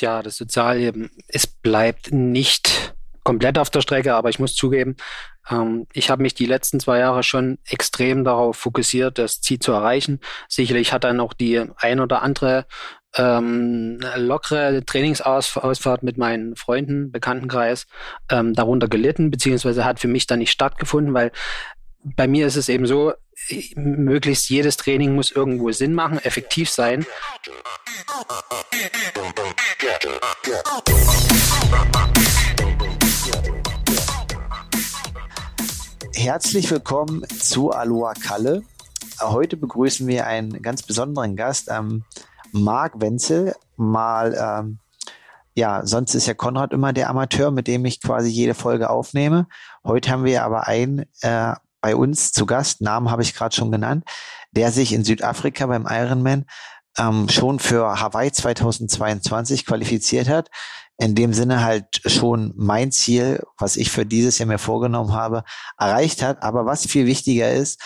Tja, das Sozialleben, es bleibt nicht komplett auf der Strecke, aber ich muss zugeben, ähm, ich habe mich die letzten zwei Jahre schon extrem darauf fokussiert, das Ziel zu erreichen. Sicherlich hat dann auch die ein oder andere ähm, lockere Trainingsausfahrt mit meinen Freunden, Bekanntenkreis ähm, darunter gelitten, beziehungsweise hat für mich dann nicht stattgefunden, weil bei mir ist es eben so, möglichst jedes Training muss irgendwo Sinn machen, effektiv sein. Herzlich willkommen zu Aloha Kalle. Heute begrüßen wir einen ganz besonderen Gast, ähm, Marc Wenzel. Mal, ähm, ja, sonst ist ja Konrad immer der Amateur, mit dem ich quasi jede Folge aufnehme. Heute haben wir aber einen äh, bei uns zu Gast, Namen habe ich gerade schon genannt, der sich in Südafrika beim Ironman ähm, schon für Hawaii 2022 qualifiziert hat. In dem Sinne halt schon mein Ziel, was ich für dieses Jahr mir vorgenommen habe, erreicht hat. Aber was viel wichtiger ist,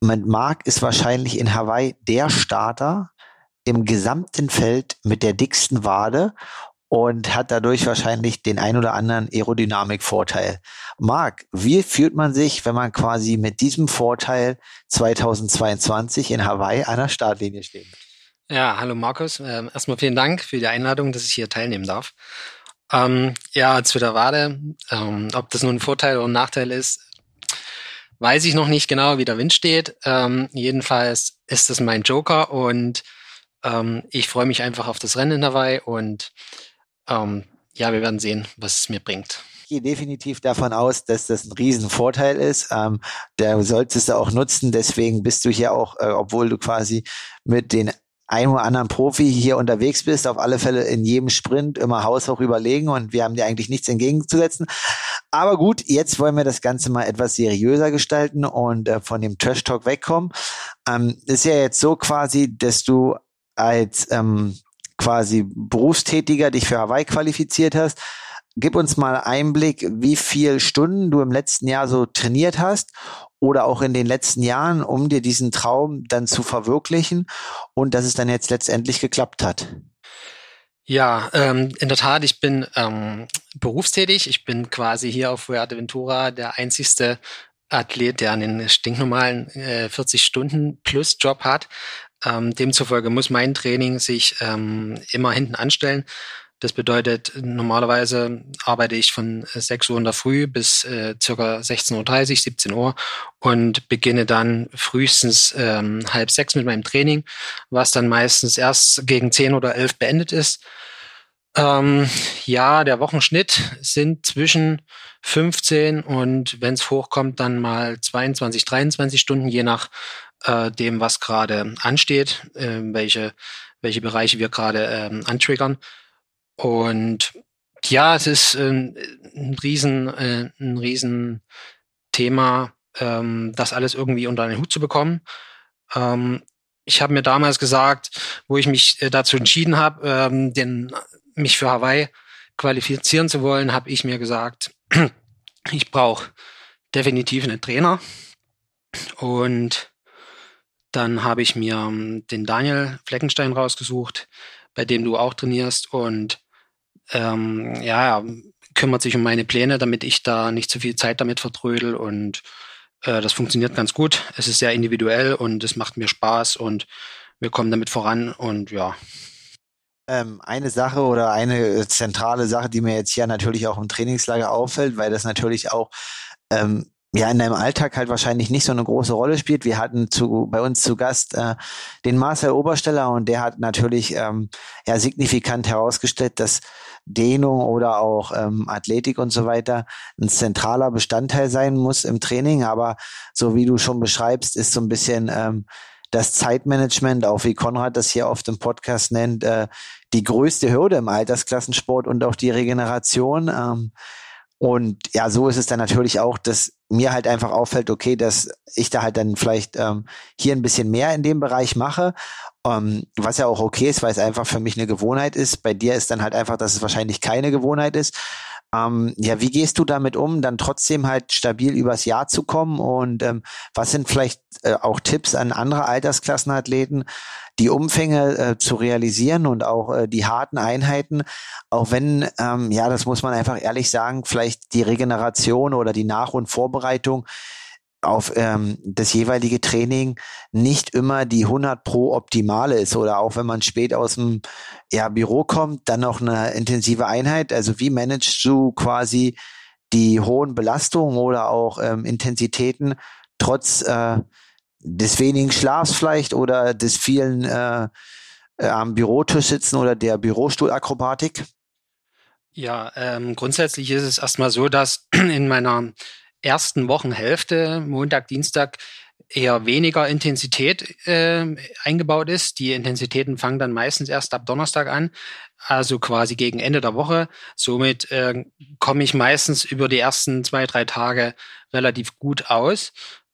mit Mark ist wahrscheinlich in Hawaii der Starter im gesamten Feld mit der dicksten Wade und hat dadurch wahrscheinlich den ein oder anderen Aerodynamikvorteil. Marc, wie fühlt man sich, wenn man quasi mit diesem Vorteil 2022 in Hawaii an der Startlinie steht? Ja, hallo Markus. Ähm, erstmal vielen Dank für die Einladung, dass ich hier teilnehmen darf. Ähm, ja, zu der Wade, ähm, ob das nun ein Vorteil oder ein Nachteil ist, weiß ich noch nicht genau, wie der Wind steht. Ähm, jedenfalls ist das mein Joker und ähm, ich freue mich einfach auf das Rennen in Hawaii und ja, wir werden sehen, was es mir bringt. Ich gehe definitiv davon aus, dass das ein Riesenvorteil ist. Ähm, der solltest du auch nutzen. Deswegen bist du hier auch, äh, obwohl du quasi mit den ein oder anderen Profi hier unterwegs bist, auf alle Fälle in jedem Sprint immer haushoch überlegen und wir haben dir eigentlich nichts entgegenzusetzen. Aber gut, jetzt wollen wir das Ganze mal etwas seriöser gestalten und äh, von dem Trash Talk wegkommen. Ähm, ist ja jetzt so quasi, dass du als ähm, quasi Berufstätiger dich für Hawaii qualifiziert hast. Gib uns mal Einblick, wie viel Stunden du im letzten Jahr so trainiert hast oder auch in den letzten Jahren, um dir diesen Traum dann zu verwirklichen und dass es dann jetzt letztendlich geklappt hat. Ja, ähm, in der Tat, ich bin ähm, berufstätig. Ich bin quasi hier auf Fuerteventura der einzigste Athlet, der einen stinknormalen äh, 40 Stunden plus Job hat. Ähm, demzufolge muss mein Training sich ähm, immer hinten anstellen. Das bedeutet, normalerweise arbeite ich von 6 Uhr in der Früh bis äh, circa 16.30 Uhr, 17 Uhr und beginne dann frühestens ähm, halb sechs mit meinem Training, was dann meistens erst gegen 10 oder 11 beendet ist. Ähm, ja, der Wochenschnitt sind zwischen 15 und wenn es hochkommt, dann mal 22, 23 Stunden, je nach äh, dem, was gerade ansteht, äh, welche, welche Bereiche wir gerade ähm, antriggern. Und ja, es ist äh, ein riesen, äh, ein riesen Thema, ähm, das alles irgendwie unter einen Hut zu bekommen. Ähm, ich habe mir damals gesagt, wo ich mich äh, dazu entschieden habe, ähm, den, mich für Hawaii qualifizieren zu wollen, habe ich mir gesagt, ich brauche definitiv einen Trainer. Und dann habe ich mir ähm, den Daniel Fleckenstein rausgesucht, bei dem du auch trainierst und ähm, ja, kümmert sich um meine Pläne, damit ich da nicht zu viel Zeit damit vertrödel und äh, das funktioniert ganz gut. Es ist sehr individuell und es macht mir Spaß und wir kommen damit voran und ja. Ähm, eine Sache oder eine zentrale Sache, die mir jetzt hier natürlich auch im Trainingslager auffällt, weil das natürlich auch ähm, ja in deinem Alltag halt wahrscheinlich nicht so eine große Rolle spielt. Wir hatten zu bei uns zu Gast äh, den Marcel Obersteller und der hat natürlich ähm, ja signifikant herausgestellt, dass Dehnung oder auch ähm, Athletik und so weiter ein zentraler Bestandteil sein muss im Training. Aber so wie du schon beschreibst, ist so ein bisschen ähm, das Zeitmanagement, auch wie Konrad das hier oft im Podcast nennt, äh, die größte Hürde im Altersklassensport und auch die Regeneration. Ähm, und ja, so ist es dann natürlich auch, dass mir halt einfach auffällt, okay, dass ich da halt dann vielleicht ähm, hier ein bisschen mehr in dem Bereich mache, ähm, was ja auch okay ist, weil es einfach für mich eine Gewohnheit ist. Bei dir ist dann halt einfach, dass es wahrscheinlich keine Gewohnheit ist. Ähm, ja, wie gehst du damit um, dann trotzdem halt stabil übers Jahr zu kommen? Und ähm, was sind vielleicht äh, auch Tipps an andere Altersklassenathleten, die Umfänge äh, zu realisieren und auch äh, die harten Einheiten, auch wenn, ähm, ja, das muss man einfach ehrlich sagen, vielleicht die Regeneration oder die Nach- und Vorbereitung auf ähm, das jeweilige Training nicht immer die 100 pro optimale ist oder auch wenn man spät aus dem ja, Büro kommt, dann noch eine intensive Einheit. Also wie managst du quasi die hohen Belastungen oder auch ähm, Intensitäten trotz äh, des wenigen Schlafs vielleicht oder des vielen äh, äh, am Bürotisch sitzen oder der Bürostuhlakrobatik? Ja, ähm, grundsätzlich ist es erstmal so, dass in meiner ersten Wochenhälfte, Montag, Dienstag, eher weniger Intensität äh, eingebaut ist. Die Intensitäten fangen dann meistens erst ab Donnerstag an, also quasi gegen Ende der Woche. Somit äh, komme ich meistens über die ersten zwei, drei Tage relativ gut aus.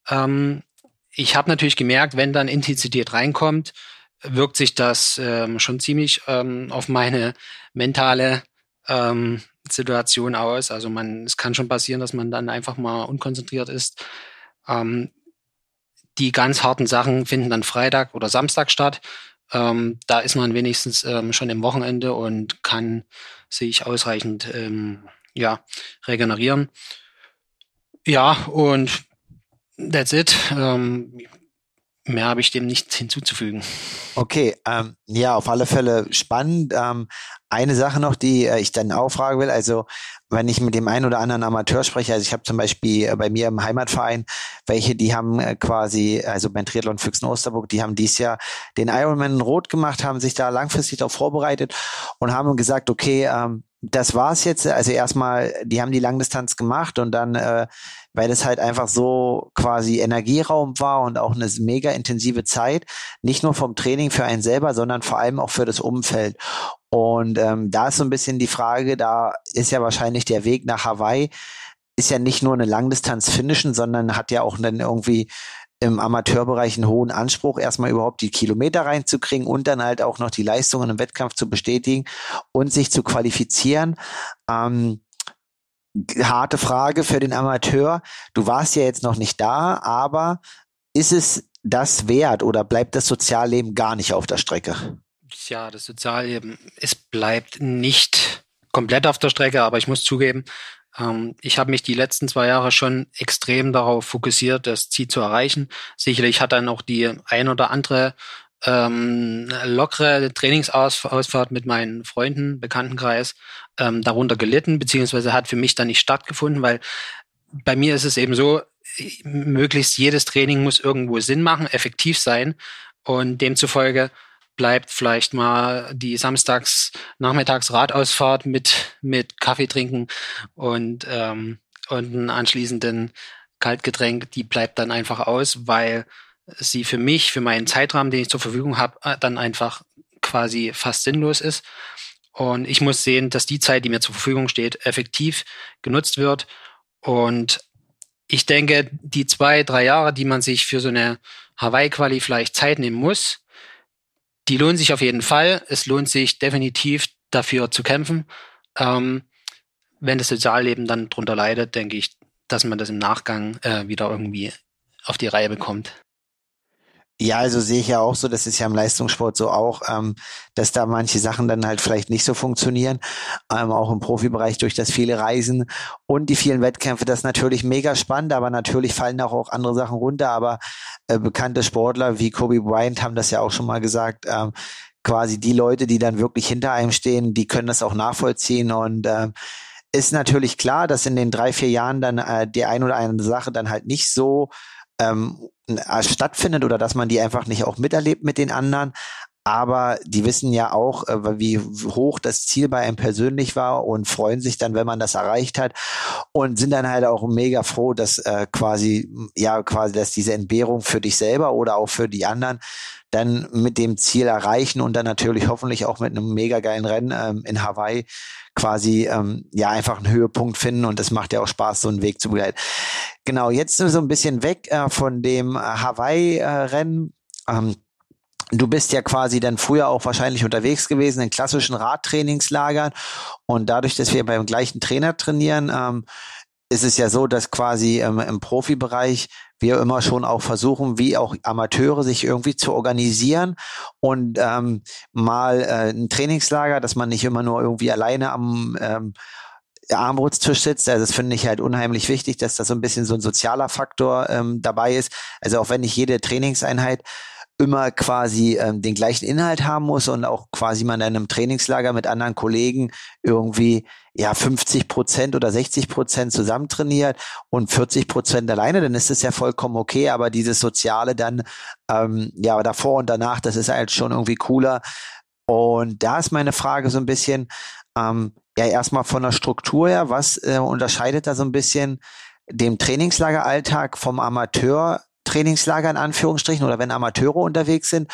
Ähm, ich habe natürlich gemerkt, wenn dann Intensität reinkommt, wirkt sich das ähm, schon ziemlich ähm, auf meine mentale ähm, Situation aus. Also man, es kann schon passieren, dass man dann einfach mal unkonzentriert ist. Ähm, die ganz harten Sachen finden dann Freitag oder Samstag statt. Ähm, da ist man wenigstens ähm, schon im Wochenende und kann sich ausreichend ähm, ja, regenerieren. Ja, und that's it. Ähm, Mehr habe ich dem nicht hinzuzufügen. Okay, ähm, ja, auf alle Fälle spannend. Ähm, eine Sache noch, die äh, ich dann auch fragen will, also wenn ich mit dem einen oder anderen Amateur spreche, also ich habe zum Beispiel äh, bei mir im Heimatverein welche, die haben äh, quasi, also beim Triathlon Füchsen Osterburg, die haben dieses Jahr den Ironman rot gemacht, haben sich da langfristig darauf vorbereitet und haben gesagt, okay, ähm, das war's jetzt. Also erstmal, die haben die Langdistanz gemacht und dann, äh, weil das halt einfach so quasi Energieraum war und auch eine mega intensive Zeit, nicht nur vom Training für einen selber, sondern vor allem auch für das Umfeld. Und ähm, da ist so ein bisschen die Frage, da ist ja wahrscheinlich der Weg nach Hawaii, ist ja nicht nur eine Langdistanz finishen, sondern hat ja auch dann irgendwie im Amateurbereich einen hohen Anspruch, erstmal überhaupt die Kilometer reinzukriegen und dann halt auch noch die Leistungen im Wettkampf zu bestätigen und sich zu qualifizieren. Ähm, harte Frage für den Amateur. Du warst ja jetzt noch nicht da, aber ist es das wert oder bleibt das Sozialleben gar nicht auf der Strecke? Ja, das Sozialleben, es bleibt nicht komplett auf der Strecke, aber ich muss zugeben, ich habe mich die letzten zwei Jahre schon extrem darauf fokussiert, das Ziel zu erreichen. Sicherlich hat dann auch die ein oder andere ähm, lockere Trainingsausfahrt mit meinen Freunden, Bekanntenkreis ähm, darunter gelitten, beziehungsweise hat für mich dann nicht stattgefunden, weil bei mir ist es eben so, möglichst jedes Training muss irgendwo Sinn machen, effektiv sein und demzufolge bleibt vielleicht mal die samstags nachmittags Radausfahrt mit mit Kaffee trinken und ähm, und einen anschließenden Kaltgetränk, die bleibt dann einfach aus, weil sie für mich, für meinen Zeitrahmen, den ich zur Verfügung habe, äh, dann einfach quasi fast sinnlos ist. Und ich muss sehen, dass die Zeit, die mir zur Verfügung steht, effektiv genutzt wird. Und ich denke, die zwei, drei Jahre, die man sich für so eine Hawaii-Quali vielleicht Zeit nehmen muss, die lohnen sich auf jeden Fall. Es lohnt sich definitiv dafür zu kämpfen. Ähm, wenn das Sozialleben dann drunter leidet, denke ich, dass man das im Nachgang äh, wieder irgendwie auf die Reihe bekommt. Ja, also sehe ich ja auch so, das ist ja im Leistungssport so auch, ähm, dass da manche Sachen dann halt vielleicht nicht so funktionieren, ähm, auch im Profibereich durch das viele Reisen und die vielen Wettkämpfe, das ist natürlich mega spannend, aber natürlich fallen auch, auch andere Sachen runter, aber äh, bekannte Sportler wie Kobe Bryant haben das ja auch schon mal gesagt, ähm, quasi die Leute, die dann wirklich hinter einem stehen, die können das auch nachvollziehen. Und ähm, ist natürlich klar, dass in den drei, vier Jahren dann äh, die ein oder andere Sache dann halt nicht so ähm, äh, stattfindet oder dass man die einfach nicht auch miterlebt mit den anderen. Aber die wissen ja auch, äh, wie hoch das Ziel bei einem persönlich war und freuen sich dann, wenn man das erreicht hat und sind dann halt auch mega froh, dass äh, quasi, ja, quasi, dass diese Entbehrung für dich selber oder auch für die anderen dann mit dem Ziel erreichen und dann natürlich hoffentlich auch mit einem mega geilen Rennen ähm, in Hawaii quasi ähm, ja einfach einen Höhepunkt finden und es macht ja auch Spaß, so einen Weg zu begleiten. Genau, jetzt so ein bisschen weg äh, von dem äh, Hawaii-Rennen. Äh, ähm, Du bist ja quasi dann früher auch wahrscheinlich unterwegs gewesen in klassischen Radtrainingslagern und dadurch, dass wir beim gleichen Trainer trainieren, ähm, ist es ja so, dass quasi ähm, im Profibereich wir immer schon auch versuchen, wie auch Amateure sich irgendwie zu organisieren und ähm, mal äh, ein Trainingslager, dass man nicht immer nur irgendwie alleine am ähm, Armbrutstisch sitzt. Also das finde ich halt unheimlich wichtig, dass da so ein bisschen so ein sozialer Faktor ähm, dabei ist. Also auch wenn nicht jede Trainingseinheit immer quasi ähm, den gleichen Inhalt haben muss und auch quasi man in einem Trainingslager mit anderen Kollegen irgendwie ja 50 Prozent oder 60 Prozent zusammen trainiert und 40 Prozent alleine, dann ist es ja vollkommen okay. Aber dieses Soziale dann ähm, ja davor und danach, das ist halt schon irgendwie cooler. Und da ist meine Frage so ein bisschen, ähm, ja erstmal von der Struktur her, was äh, unterscheidet da so ein bisschen dem Trainingslageralltag vom Amateur Trainingslager in Anführungsstrichen oder wenn Amateure unterwegs sind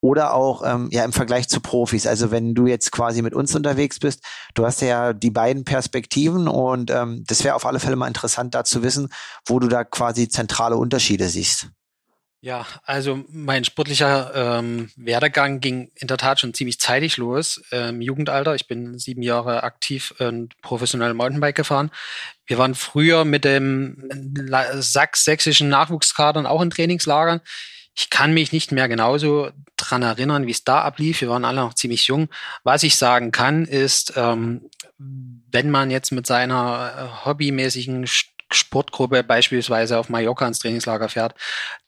oder auch ähm, ja im Vergleich zu Profis. Also wenn du jetzt quasi mit uns unterwegs bist, du hast ja die beiden Perspektiven und ähm, das wäre auf alle Fälle mal interessant da zu wissen, wo du da quasi zentrale Unterschiede siehst. Ja, also mein sportlicher ähm, Werdegang ging in der Tat schon ziemlich zeitig los äh, im Jugendalter. Ich bin sieben Jahre aktiv und professionell Mountainbike gefahren. Wir waren früher mit dem sachs-sächsischen Nachwuchskadern auch in Trainingslagern. Ich kann mich nicht mehr genauso dran erinnern, wie es da ablief. Wir waren alle noch ziemlich jung. Was ich sagen kann, ist, ähm, wenn man jetzt mit seiner äh, hobbymäßigen Sportgruppe beispielsweise auf Mallorca ins Trainingslager fährt,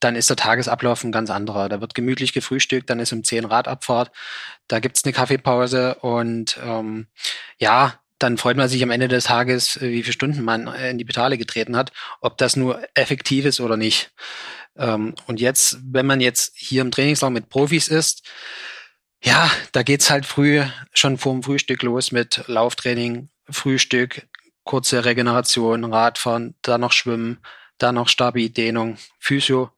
dann ist der Tagesablauf ein ganz anderer. Da wird gemütlich gefrühstückt, dann ist um 10 Radabfahrt, da gibt's eine Kaffeepause und ähm, ja, dann freut man sich am Ende des Tages, wie viele Stunden man in die Pedale getreten hat, ob das nur effektiv ist oder nicht. Ähm, und jetzt, wenn man jetzt hier im Trainingslager mit Profis ist, ja, da geht's halt früh schon vorm Frühstück los mit Lauftraining, Frühstück, kurze Regeneration, Radfahren, dann noch Schwimmen, dann noch Stabi-Dehnung, Physio,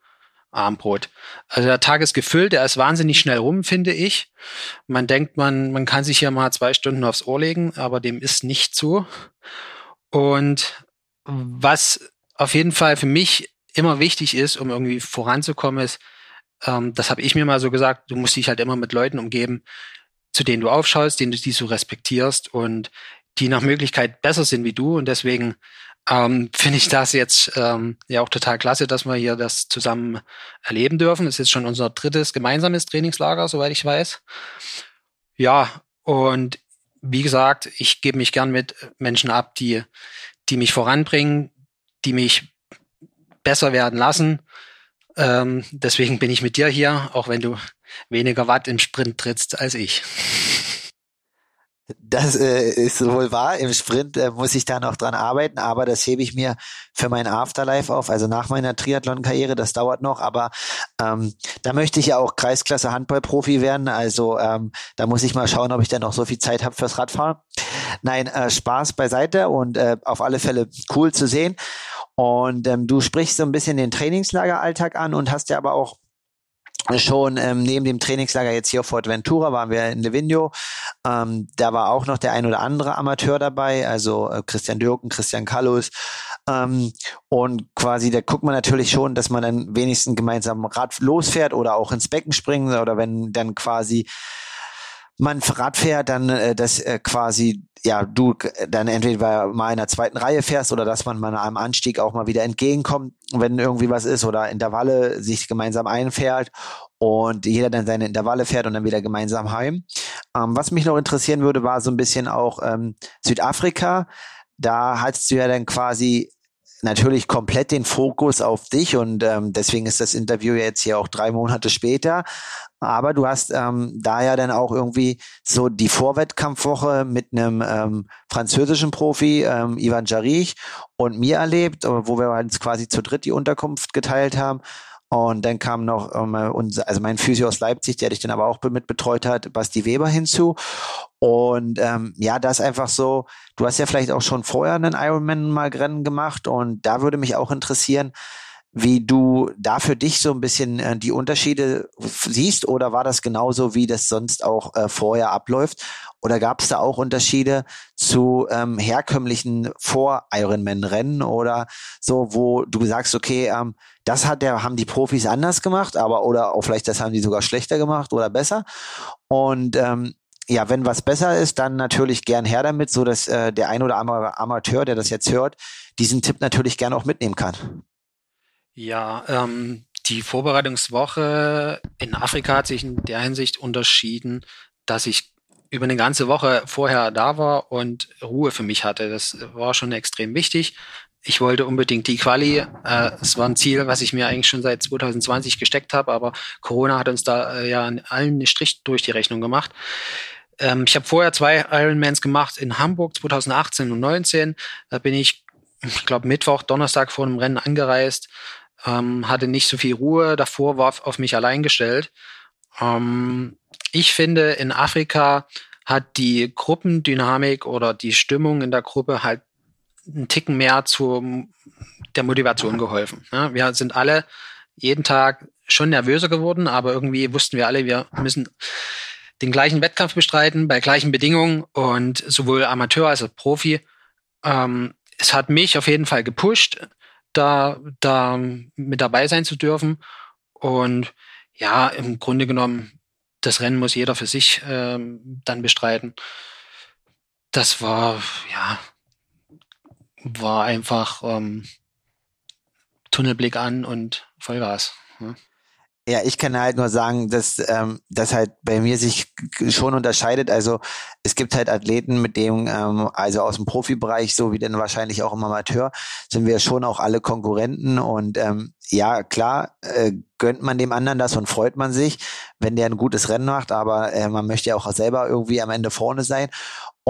Armbrot. Also der Tag ist gefüllt, der ist wahnsinnig schnell rum, finde ich. Man denkt, man, man kann sich hier mal zwei Stunden aufs Ohr legen, aber dem ist nicht so. Und was auf jeden Fall für mich immer wichtig ist, um irgendwie voranzukommen, ist, ähm, das habe ich mir mal so gesagt, du musst dich halt immer mit Leuten umgeben, zu denen du aufschaust, denen du die so respektierst und die nach Möglichkeit besser sind wie du. Und deswegen ähm, finde ich das jetzt ähm, ja auch total klasse, dass wir hier das zusammen erleben dürfen. Es ist schon unser drittes gemeinsames Trainingslager, soweit ich weiß. Ja, und wie gesagt, ich gebe mich gern mit Menschen ab, die, die mich voranbringen, die mich besser werden lassen. Ähm, deswegen bin ich mit dir hier, auch wenn du weniger Watt im Sprint trittst als ich. Das äh, ist wohl wahr. Im Sprint äh, muss ich da noch dran arbeiten, aber das hebe ich mir für mein Afterlife auf, also nach meiner Triathlon-Karriere. Das dauert noch, aber ähm, da möchte ich ja auch Kreisklasse Handballprofi werden. Also ähm, da muss ich mal schauen, ob ich dann noch so viel Zeit habe fürs Radfahren. Nein, äh, Spaß beiseite und äh, auf alle Fälle cool zu sehen. Und ähm, du sprichst so ein bisschen den Trainingslageralltag an und hast ja aber auch schon ähm, neben dem Trainingslager jetzt hier auf Ventura waren wir in Livigno. Ähm, da war auch noch der ein oder andere Amateur dabei, also äh, Christian Dürken, Christian Kallus. Ähm, und quasi, da guckt man natürlich schon, dass man dann wenigstens gemeinsam Rad losfährt oder auch ins Becken springen oder wenn dann quasi man Rad fährt, dann äh, das äh, quasi ja du dann entweder mal in der zweiten Reihe fährst oder dass man mal einem Anstieg auch mal wieder entgegenkommt, wenn irgendwie was ist oder Intervalle sich gemeinsam einfährt und jeder dann seine Intervalle fährt und dann wieder gemeinsam heim. Ähm, was mich noch interessieren würde, war so ein bisschen auch ähm, Südafrika. Da hattest du ja dann quasi natürlich komplett den Fokus auf dich und ähm, deswegen ist das Interview jetzt hier auch drei Monate später. Aber du hast ähm, da ja dann auch irgendwie so die Vorwettkampfwoche mit einem ähm, französischen Profi, ähm, Ivan Jarich, und mir erlebt, wo wir uns quasi zu dritt die Unterkunft geteilt haben. Und dann kam noch ähm, unser, also mein Physio aus Leipzig, der dich dann aber auch mit betreut hat, Basti Weber hinzu. Und ähm, ja, das ist einfach so, du hast ja vielleicht auch schon vorher einen Ironman mal Rennen gemacht und da würde mich auch interessieren, wie du da für dich so ein bisschen äh, die Unterschiede siehst oder war das genauso, wie das sonst auch äh, vorher abläuft? Oder gab es da auch Unterschiede zu ähm, herkömmlichen Vor-Ironman-Rennen oder so, wo du sagst, okay, ähm, das hat der, haben die Profis anders gemacht, aber oder auch vielleicht das haben die sogar schlechter gemacht oder besser. Und ähm, ja, wenn was besser ist, dann natürlich gern her damit, so dass äh, der ein oder andere Amateur, der das jetzt hört, diesen Tipp natürlich gern auch mitnehmen kann. Ja, ähm, die Vorbereitungswoche in Afrika hat sich in der Hinsicht unterschieden, dass ich über eine ganze Woche vorher da war und Ruhe für mich hatte. Das war schon extrem wichtig. Ich wollte unbedingt die Quali. Äh, es war ein Ziel, was ich mir eigentlich schon seit 2020 gesteckt habe, aber Corona hat uns da äh, ja allen einen Strich durch die Rechnung gemacht. Ähm, ich habe vorher zwei Ironmans gemacht in Hamburg 2018 und 2019. Da bin ich, ich glaube, Mittwoch, Donnerstag vor einem Rennen angereist ähm, hatte nicht so viel Ruhe, davor war auf mich allein gestellt. Ähm, ich finde, in Afrika hat die Gruppendynamik oder die Stimmung in der Gruppe halt einen Ticken mehr zu der Motivation geholfen. Ja, wir sind alle jeden Tag schon nervöser geworden, aber irgendwie wussten wir alle, wir müssen den gleichen Wettkampf bestreiten, bei gleichen Bedingungen und sowohl Amateur als auch Profi. Ähm, es hat mich auf jeden Fall gepusht da, da mit dabei sein zu dürfen. Und ja, im Grunde genommen, das Rennen muss jeder für sich ähm, dann bestreiten. Das war, ja, war einfach ähm, Tunnelblick an und Vollgas. Ja. Ja, ich kann halt nur sagen, dass ähm, das halt bei mir sich schon unterscheidet. Also es gibt halt Athleten, mit dem, ähm, also aus dem Profibereich, so wie denn wahrscheinlich auch im Amateur, sind wir schon auch alle Konkurrenten und ähm, ja, klar, äh, gönnt man dem anderen das und freut man sich, wenn der ein gutes Rennen macht, aber äh, man möchte ja auch selber irgendwie am Ende vorne sein.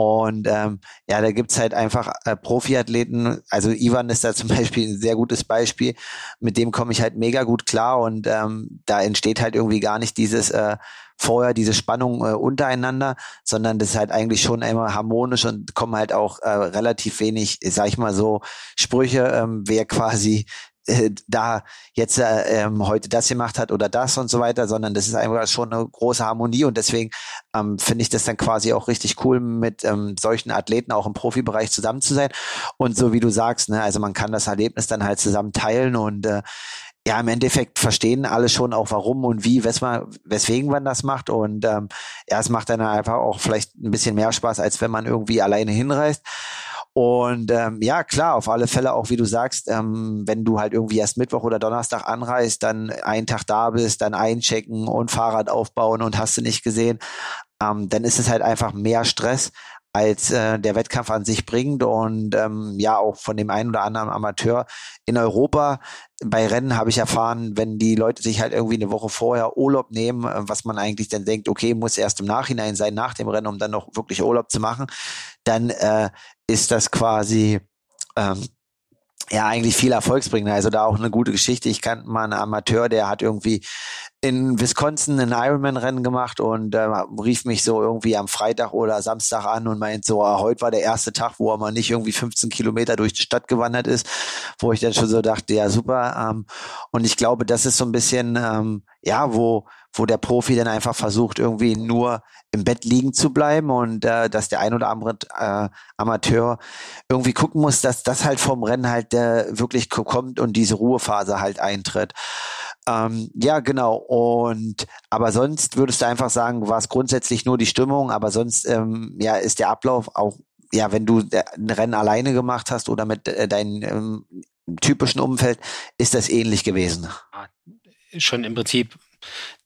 Und ähm, ja, da gibt's halt einfach äh, Profiathleten, also Ivan ist da zum Beispiel ein sehr gutes Beispiel, mit dem komme ich halt mega gut klar. Und ähm, da entsteht halt irgendwie gar nicht dieses äh, vorher diese Spannung äh, untereinander, sondern das ist halt eigentlich schon immer harmonisch und kommen halt auch äh, relativ wenig, sag ich mal so, Sprüche, ähm, wer quasi äh, da jetzt äh, ähm, heute das gemacht hat oder das und so weiter, sondern das ist einfach schon eine große Harmonie und deswegen ähm, finde ich das dann quasi auch richtig cool, mit ähm, solchen Athleten auch im Profibereich zusammen zu sein. Und so wie du sagst, ne, also man kann das Erlebnis dann halt zusammen teilen und äh, ja, im Endeffekt verstehen alle schon auch warum und wie, weswegen man das macht. Und ähm, ja, es macht dann einfach auch vielleicht ein bisschen mehr Spaß, als wenn man irgendwie alleine hinreist. Und ähm, ja, klar, auf alle Fälle auch, wie du sagst, ähm, wenn du halt irgendwie erst Mittwoch oder Donnerstag anreist, dann einen Tag da bist, dann einchecken und Fahrrad aufbauen und hast du nicht gesehen, ähm, dann ist es halt einfach mehr Stress, als äh, der Wettkampf an sich bringt und ähm, ja auch von dem einen oder anderen Amateur in Europa bei Rennen habe ich erfahren, wenn die Leute sich halt irgendwie eine Woche vorher Urlaub nehmen, äh, was man eigentlich dann denkt, okay, muss erst im Nachhinein sein nach dem Rennen, um dann noch wirklich Urlaub zu machen, dann äh, ist das quasi ähm, ja eigentlich viel Erfolgsbringer. Also da auch eine gute Geschichte. Ich kannte mal einen Amateur, der hat irgendwie in Wisconsin ein Ironman-Rennen gemacht und äh, rief mich so irgendwie am Freitag oder Samstag an und meint so, ah, heute war der erste Tag, wo er mal nicht irgendwie 15 Kilometer durch die Stadt gewandert ist, wo ich dann schon so dachte, ja super. Ähm, und ich glaube, das ist so ein bisschen, ähm, ja, wo wo der Profi dann einfach versucht, irgendwie nur im Bett liegen zu bleiben und äh, dass der ein oder andere äh, Amateur irgendwie gucken muss, dass das halt vom Rennen halt äh, wirklich kommt und diese Ruhephase halt eintritt. Ähm, ja, genau. Und aber sonst würdest du einfach sagen, war es grundsätzlich nur die Stimmung, aber sonst ähm, ja ist der Ablauf auch ja, wenn du ein Rennen alleine gemacht hast oder mit äh, deinem ähm, typischen Umfeld, ist das ähnlich gewesen. Schon im Prinzip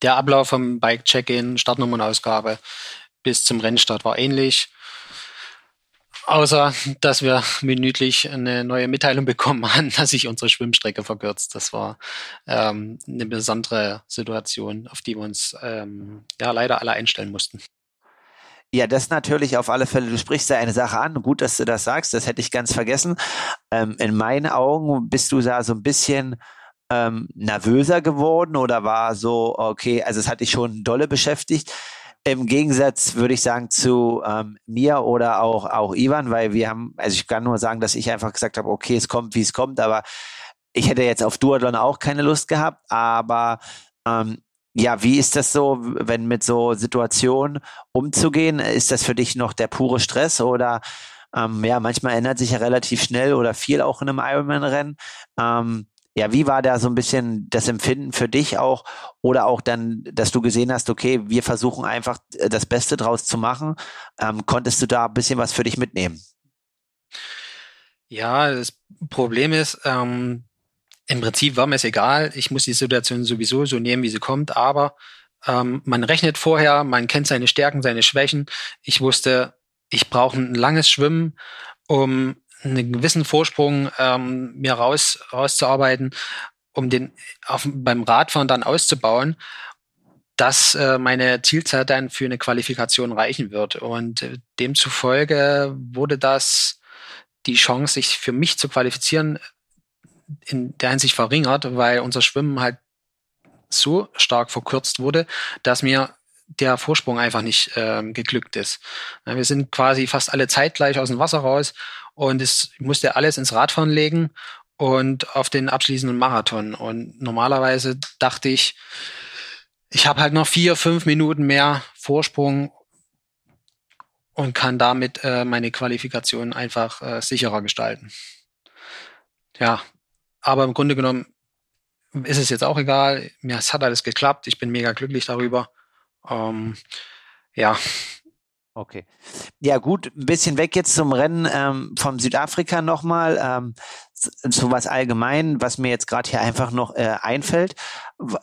der Ablauf vom Bike-Check-In, Startnummernausgabe bis zum Rennstart war ähnlich. Außer, dass wir minütlich eine neue Mitteilung bekommen haben, dass sich unsere Schwimmstrecke verkürzt. Das war ähm, eine besondere Situation, auf die wir uns ähm, ja leider alle einstellen mussten. Ja, das natürlich auf alle Fälle. Du sprichst da eine Sache an. Gut, dass du das sagst. Das hätte ich ganz vergessen. Ähm, in meinen Augen bist du da so ein bisschen ähm, nervöser geworden oder war so, okay, also es hat dich schon dolle beschäftigt. Im Gegensatz würde ich sagen zu ähm, mir oder auch auch Ivan, weil wir haben, also ich kann nur sagen, dass ich einfach gesagt habe, okay, es kommt, wie es kommt, aber ich hätte jetzt auf Duathlon auch keine Lust gehabt, aber ähm, ja, wie ist das so, wenn mit so Situationen umzugehen? Ist das für dich noch der pure Stress oder ähm, ja, manchmal ändert sich ja relativ schnell oder viel auch in einem Ironman-Rennen. Ähm, ja, wie war da so ein bisschen das Empfinden für dich auch oder auch dann, dass du gesehen hast, okay, wir versuchen einfach äh, das Beste draus zu machen. Ähm, konntest du da ein bisschen was für dich mitnehmen? Ja, das Problem ist, ähm, im Prinzip war mir es egal. Ich muss die Situation sowieso so nehmen, wie sie kommt, aber ähm, man rechnet vorher, man kennt seine Stärken, seine Schwächen. Ich wusste, ich brauche ein langes Schwimmen, um einen gewissen Vorsprung ähm, mir raus, rauszuarbeiten, um den auf, beim Radfahren dann auszubauen, dass äh, meine Zielzeit dann für eine Qualifikation reichen wird. Und äh, demzufolge wurde das die Chance, sich für mich zu qualifizieren, in der Hinsicht verringert, weil unser Schwimmen halt so stark verkürzt wurde, dass mir der Vorsprung einfach nicht ähm, geglückt ist. Wir sind quasi fast alle zeitgleich aus dem Wasser raus und es musste alles ins Radfahren legen und auf den abschließenden Marathon. Und normalerweise dachte ich, ich habe halt noch vier, fünf Minuten mehr Vorsprung und kann damit äh, meine Qualifikation einfach äh, sicherer gestalten. Ja, aber im Grunde genommen ist es jetzt auch egal. Mir hat alles geklappt. Ich bin mega glücklich darüber. Ähm, ja. Okay. Ja, gut, ein bisschen weg jetzt zum Rennen ähm, vom Südafrika nochmal. Ähm, so was allgemein, was mir jetzt gerade hier einfach noch äh, einfällt,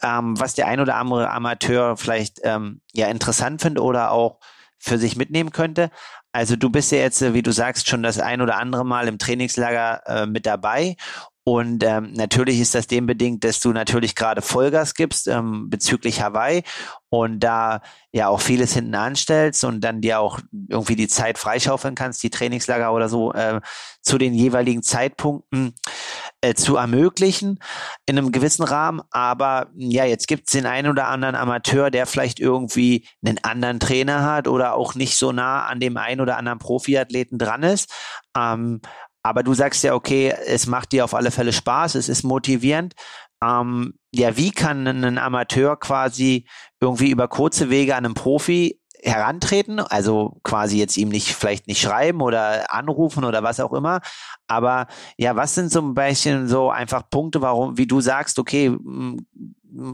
ähm, was der ein oder andere Amateur vielleicht ähm, ja interessant findet oder auch für sich mitnehmen könnte. Also du bist ja jetzt, äh, wie du sagst, schon das ein oder andere Mal im Trainingslager äh, mit dabei und ähm, natürlich ist das dem bedingt, dass du natürlich gerade Vollgas gibst ähm, bezüglich Hawaii und da ja auch vieles hinten anstellst und dann dir auch irgendwie die Zeit freischaufeln kannst, die Trainingslager oder so äh, zu den jeweiligen Zeitpunkten äh, zu ermöglichen in einem gewissen Rahmen. Aber ja, jetzt gibt es den einen oder anderen Amateur, der vielleicht irgendwie einen anderen Trainer hat oder auch nicht so nah an dem einen oder anderen Profiathleten dran ist. Ähm, aber du sagst ja, okay, es macht dir auf alle Fälle Spaß, es ist motivierend. Ähm, ja, wie kann ein Amateur quasi irgendwie über kurze Wege an einen Profi herantreten, also quasi jetzt ihm nicht vielleicht nicht schreiben oder anrufen oder was auch immer, aber ja, was sind so ein bisschen so einfach Punkte, warum, wie du sagst, okay,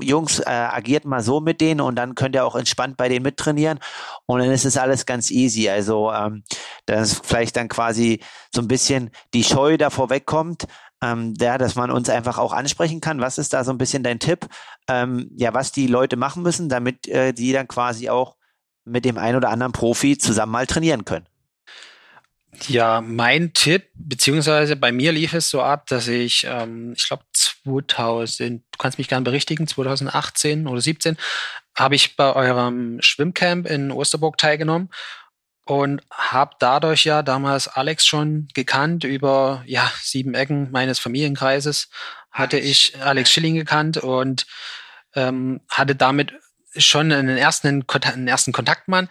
Jungs, äh, agiert mal so mit denen und dann könnt ihr auch entspannt bei denen mittrainieren und dann ist es alles ganz easy. Also ähm, dass vielleicht dann quasi so ein bisschen die Scheu davor wegkommt, ähm, ja, dass man uns einfach auch ansprechen kann. Was ist da so ein bisschen dein Tipp? Ähm, ja, was die Leute machen müssen, damit äh, die dann quasi auch mit dem einen oder anderen Profi zusammen mal trainieren können. Ja, mein Tipp, beziehungsweise bei mir lief es so ab, dass ich, ähm, ich glaube 2000, du kannst mich gerne berichtigen, 2018 oder 17, habe ich bei eurem Schwimmcamp in Osterburg teilgenommen und habe dadurch ja damals Alex schon gekannt über ja sieben Ecken meines Familienkreises hatte ich Alex Schilling gekannt und ähm, hatte damit schon einen ersten, einen ersten Kontaktmann.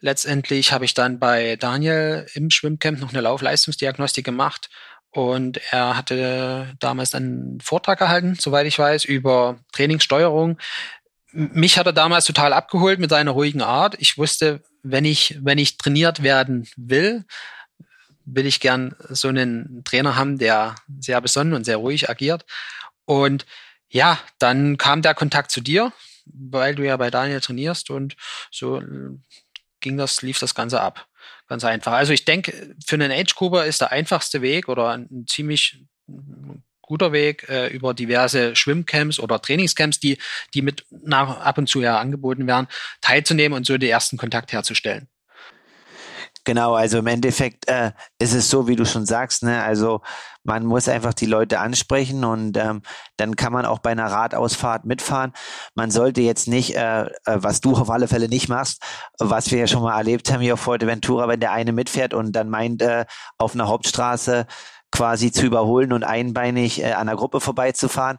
Letztendlich habe ich dann bei Daniel im Schwimmcamp noch eine Laufleistungsdiagnostik gemacht und er hatte damals einen Vortrag gehalten, soweit ich weiß, über Trainingssteuerung. Mich hat er damals total abgeholt mit seiner ruhigen Art. Ich wusste, wenn ich, wenn ich trainiert werden will, will ich gern so einen Trainer haben, der sehr besonnen und sehr ruhig agiert. Und ja, dann kam der Kontakt zu dir weil du ja bei Daniel trainierst und so äh, ging das, lief das Ganze ab. Ganz einfach. Also ich denke, für einen Age-Gruber ist der einfachste Weg oder ein ziemlich guter Weg äh, über diverse Schwimmcamps oder Trainingscamps, die, die mit nach, ab und zu ja angeboten werden, teilzunehmen und so den ersten Kontakt herzustellen. Genau, also im Endeffekt äh, ist es so, wie du schon sagst, ne? Also man muss einfach die Leute ansprechen und ähm, dann kann man auch bei einer Radausfahrt mitfahren. Man sollte jetzt nicht, äh, äh, was du auf alle Fälle nicht machst, was wir ja schon mal erlebt haben hier auf Fuerteventura, wenn der eine mitfährt und dann meint, äh, auf einer Hauptstraße quasi zu überholen und einbeinig äh, an der Gruppe vorbeizufahren.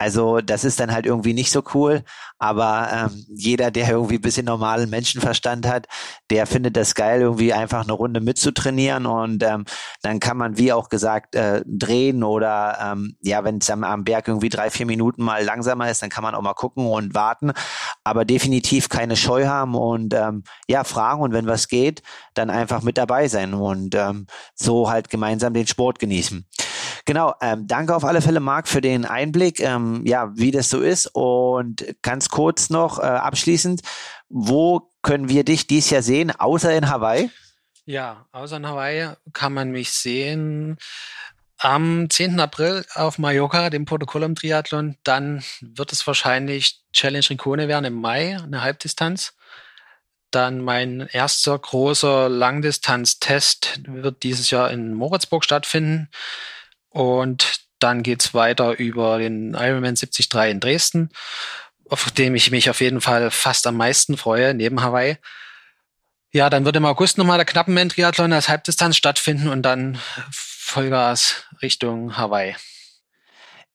Also das ist dann halt irgendwie nicht so cool. Aber ähm, jeder, der irgendwie ein bisschen normalen Menschenverstand hat, der findet das geil, irgendwie einfach eine Runde mitzutrainieren. Und ähm, dann kann man, wie auch gesagt, äh, drehen oder ähm, ja, wenn es am, am Berg irgendwie drei, vier Minuten mal langsamer ist, dann kann man auch mal gucken und warten. Aber definitiv keine Scheu haben und ähm, ja, fragen und wenn was geht, dann einfach mit dabei sein und ähm, so halt gemeinsam den Sport genießen. Genau, ähm, danke auf alle Fälle, Marc, für den Einblick, ähm, ja, wie das so ist. Und ganz kurz noch äh, abschließend, wo können wir dich dies Jahr sehen, außer in Hawaii? Ja, außer in Hawaii kann man mich sehen am 10. April auf Mallorca, dem Protokollum Triathlon. Dann wird es wahrscheinlich Challenge Rincone werden im Mai, eine Halbdistanz. Dann mein erster großer Langdistanz-Test wird dieses Jahr in Moritzburg stattfinden. Und dann geht's weiter über den Ironman 73 in Dresden, auf dem ich mich auf jeden Fall fast am meisten freue, neben Hawaii. Ja, dann wird im August nochmal der Knappenman-Triathlon als Halbdistanz stattfinden und dann Vollgas Richtung Hawaii.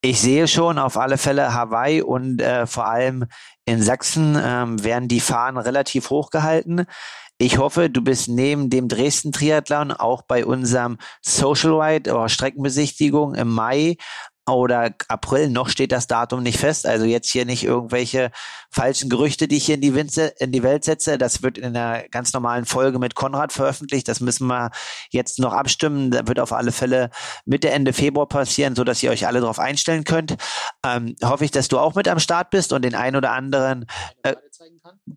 Ich sehe schon auf alle Fälle Hawaii und äh, vor allem in Sachsen ähm, werden die Fahnen relativ hoch gehalten. Ich hoffe, du bist neben dem Dresden Triathlon auch bei unserem Social Ride oder Streckenbesichtigung im Mai oder April, noch steht das Datum nicht fest. Also jetzt hier nicht irgendwelche falschen Gerüchte, die ich hier in die, Winze, in die Welt setze. Das wird in einer ganz normalen Folge mit Konrad veröffentlicht. Das müssen wir jetzt noch abstimmen. Das wird auf alle Fälle Mitte, Ende Februar passieren, so dass ihr euch alle darauf einstellen könnt. Ähm, hoffe ich, dass du auch mit am Start bist und den ein oder anderen äh,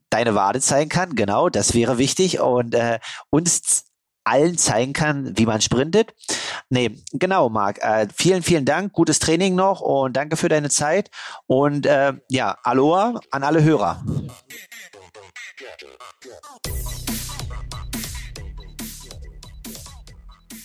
deine Wade zeigen kann. Genau, das wäre wichtig und äh, uns allen zeigen kann, wie man sprintet. Nee, genau, Marc. Äh, vielen, vielen Dank. Gutes Training noch und danke für deine Zeit. Und äh, ja, Aloha an alle Hörer.